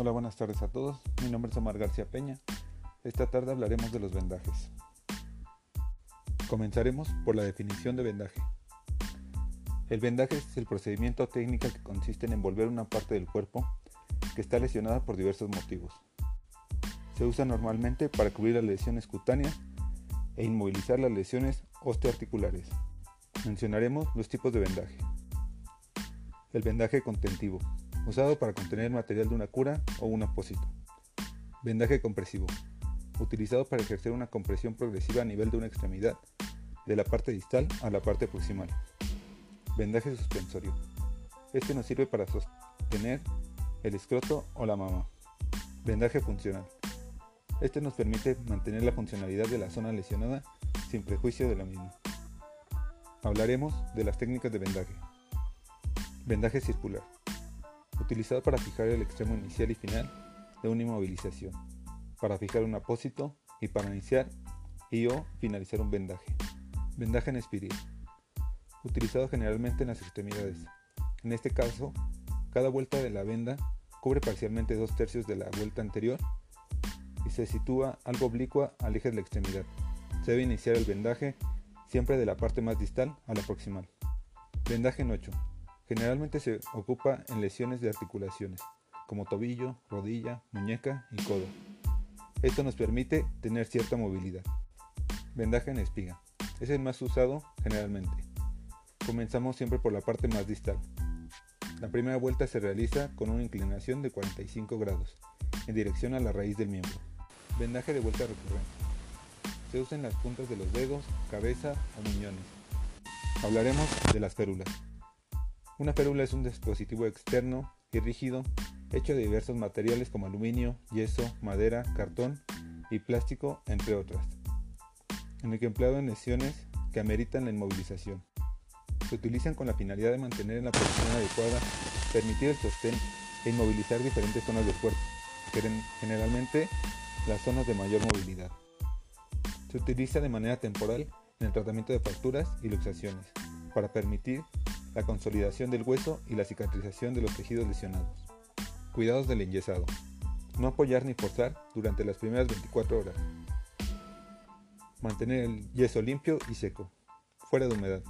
Hola, buenas tardes a todos. Mi nombre es Omar García Peña. Esta tarde hablaremos de los vendajes. Comenzaremos por la definición de vendaje. El vendaje es el procedimiento o técnica que consiste en envolver una parte del cuerpo que está lesionada por diversos motivos. Se usa normalmente para cubrir las lesiones cutáneas e inmovilizar las lesiones osteoarticulares. Mencionaremos los tipos de vendaje. El vendaje contentivo usado para contener material de una cura o un apósito. Vendaje compresivo, utilizado para ejercer una compresión progresiva a nivel de una extremidad, de la parte distal a la parte proximal. Vendaje suspensorio. Este nos sirve para sostener el escroto o la mama. Vendaje funcional. Este nos permite mantener la funcionalidad de la zona lesionada sin prejuicio de la misma. Hablaremos de las técnicas de vendaje. Vendaje circular utilizado para fijar el extremo inicial y final de una inmovilización, para fijar un apósito y para iniciar y o finalizar un vendaje. Vendaje en espiral, utilizado generalmente en las extremidades. En este caso, cada vuelta de la venda cubre parcialmente dos tercios de la vuelta anterior y se sitúa algo oblicua al eje de la extremidad. Se debe iniciar el vendaje siempre de la parte más distal a la proximal. Vendaje en 8 Generalmente se ocupa en lesiones de articulaciones, como tobillo, rodilla, muñeca y codo. Esto nos permite tener cierta movilidad. Vendaje en espiga. Es el más usado generalmente. Comenzamos siempre por la parte más distal. La primera vuelta se realiza con una inclinación de 45 grados, en dirección a la raíz del miembro. Vendaje de vuelta recurrente. Se usa en las puntas de los dedos, cabeza o muñones. Hablaremos de las férulas. Una férula es un dispositivo externo y rígido hecho de diversos materiales como aluminio, yeso, madera, cartón y plástico, entre otras, en el que empleado en lesiones que ameritan la inmovilización. Se utilizan con la finalidad de mantener en la posición adecuada, permitir el sostén e inmovilizar diferentes zonas del cuerpo, generalmente las zonas de mayor movilidad. Se utiliza de manera temporal en el tratamiento de fracturas y luxaciones, para permitir la consolidación del hueso y la cicatrización de los tejidos lesionados. Cuidados del enyesado. No apoyar ni forzar durante las primeras 24 horas. Mantener el yeso limpio y seco, fuera de humedad.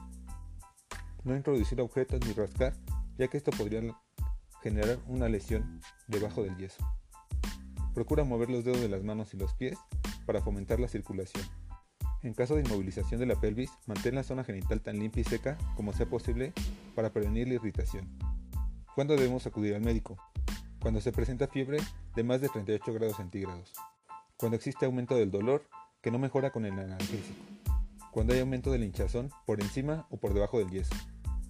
No introducir objetos ni rascar, ya que esto podría generar una lesión debajo del yeso. Procura mover los dedos de las manos y los pies para fomentar la circulación. En caso de inmovilización de la pelvis, mantén la zona genital tan limpia y seca como sea posible para prevenir la irritación. ¿Cuándo debemos acudir al médico? Cuando se presenta fiebre de más de 38 grados centígrados. Cuando existe aumento del dolor que no mejora con el analgésico. Cuando hay aumento de la hinchazón por encima o por debajo del yeso.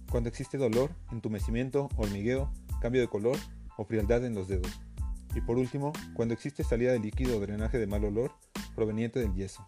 Cuando existe dolor, entumecimiento, hormigueo, cambio de color o frialdad en los dedos. Y por último, cuando existe salida de líquido o drenaje de mal olor proveniente del yeso.